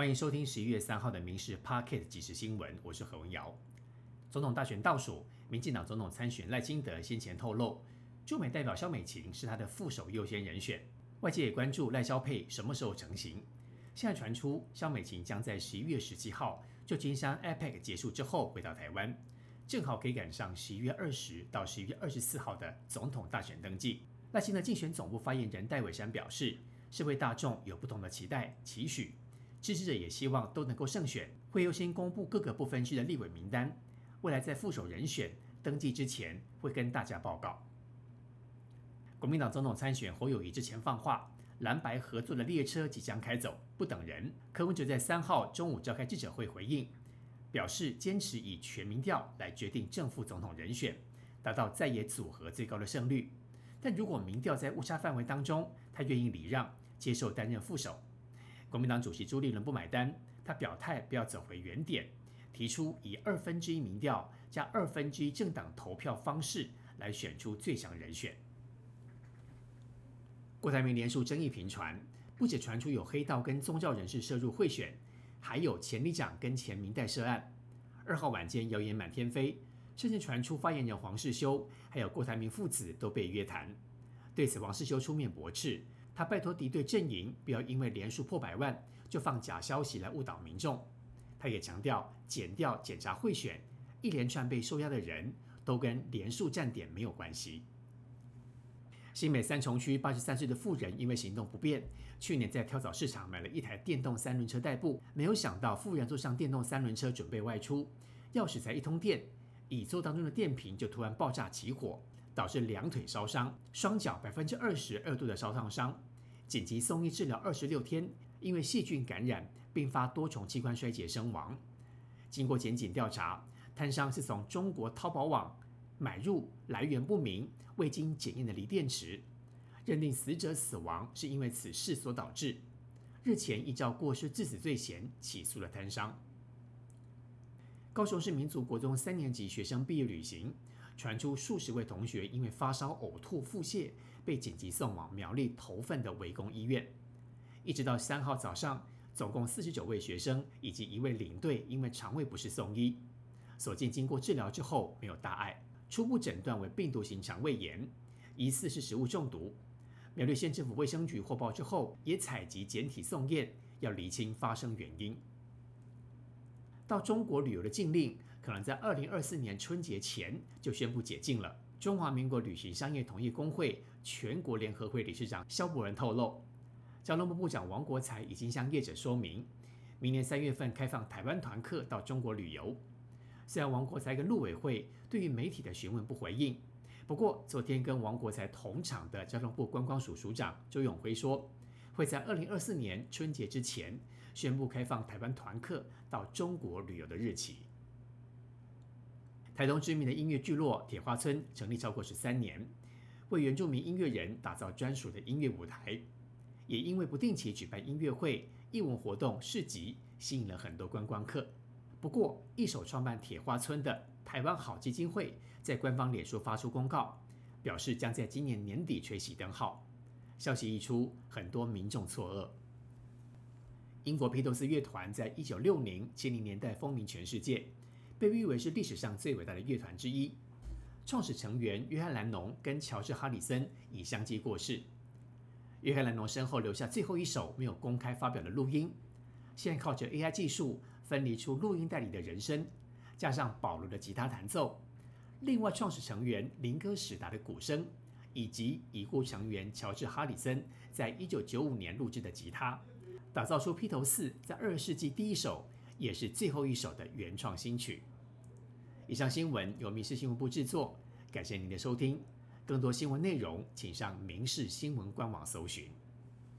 欢迎收听十一月三号的《民事 Pocket 即时新闻》，我是何文瑶。总统大选倒数，民进党总统参选赖清德先前透露，驻美代表肖美琴是他的副手优先人选。外界也关注赖肖配什么时候成型。现在传出，肖美琴将在十一月十七号旧金山 APEC 结束之后回到台湾，正好可以赶上十一月二十到十一月二十四号的总统大选登记。赖清德竞选总部发言人戴伟山表示，社会大众有不同的期待期许。支持者也希望都能够胜选，会优先公布各个不分区的立委名单。未来在副手人选登记之前，会跟大家报告。国民党总统参选侯友谊之前放话，蓝白合作的列车即将开走，不等人。柯文哲在三号中午召开记者会回应，表示坚持以全民调来决定正副总统人选，达到在野组合最高的胜率。但如果民调在误差范围当中，他愿意礼让，接受担任副手。国民党主席朱立伦不买单，他表态不要走回原点，提出以二分之一民调加二分之一政党投票方式来选出最强人选。郭台铭连署争议频传，不止传出有黑道跟宗教人士涉入贿选，还有前里长跟前明代涉案。二号晚间谣言满天飞，甚至传出发言人黄世修还有郭台铭父子都被约谈。对此，黄世修出面驳斥。他拜托敌对阵营不要因为连署破百万就放假消息来误导民众。他也强调，减掉检查贿选一连串被收押的人都跟连署站点没有关系。新美三重区八十三岁的妇人因为行动不便，去年在跳蚤市场买了一台电动三轮车代步，没有想到妇人坐上电动三轮车准备外出，钥匙才一通电，椅座当中的电瓶就突然爆炸起火，导致两腿烧伤，双脚百分之二十二度的烧烫伤。紧急送医治疗二十六天，因为细菌感染并发多重器官衰竭身亡。经过检警调查，摊商是从中国淘宝网买入来源不明、未经检验的锂电池，认定死者死亡是因为此事所导致。日前依照过失致死罪嫌起诉了摊商。高雄市民族国中三年级学生毕业旅行，传出数十位同学因为发烧、呕吐、腹泻。被紧急送往苗栗头份的围攻医院，一直到三号早上，总共四十九位学生以及一位领队因为肠胃不适送医，所幸经过治疗之后没有大碍，初步诊断为病毒性肠胃炎，疑似是食物中毒。苗栗县政府卫生局获报之后，也采集检体送验，要厘清发生原因。到中国旅游的禁令，可能在二零二四年春节前就宣布解禁了。中华民国旅行商业同业工会全国联合会理事长肖伯仁透露，交通部部长王国才已经向业者说明，明年三月份开放台湾团客到中国旅游。虽然王国才跟陆委会对于媒体的询问不回应，不过昨天跟王国才同场的交通部观光署署长周永辉说，会在二零二四年春节之前宣布开放台湾团客到中国旅游的日期。台东知名的音乐聚落铁花村成立超过十三年，为原住民音乐人打造专属的音乐舞台，也因为不定期举办音乐会、艺文活动、市集，吸引了很多观光客。不过，一手创办铁花村的台湾好基金会在官方脸书发出公告，表示将在今年年底吹熄灯号。消息一出，很多民众错愕。英国披头士乐团在一九六零、七零年代风靡全世界。被誉为是历史上最伟大的乐团之一。创始成员约翰·兰农跟乔治·哈里森已相继过世。约翰·兰农身后留下最后一首没有公开发表的录音，现在靠着 AI 技术分离出录音带里的人声，加上保罗的吉他弹奏，另外创始成员林哥·史达的鼓声，以及已故成员乔治·哈里森在一九九五年录制的吉他，打造出披头四在二十世纪第一首。也是最后一首的原创新曲。以上新闻由民事新闻部制作，感谢您的收听。更多新闻内容，请上民事新闻官网搜寻。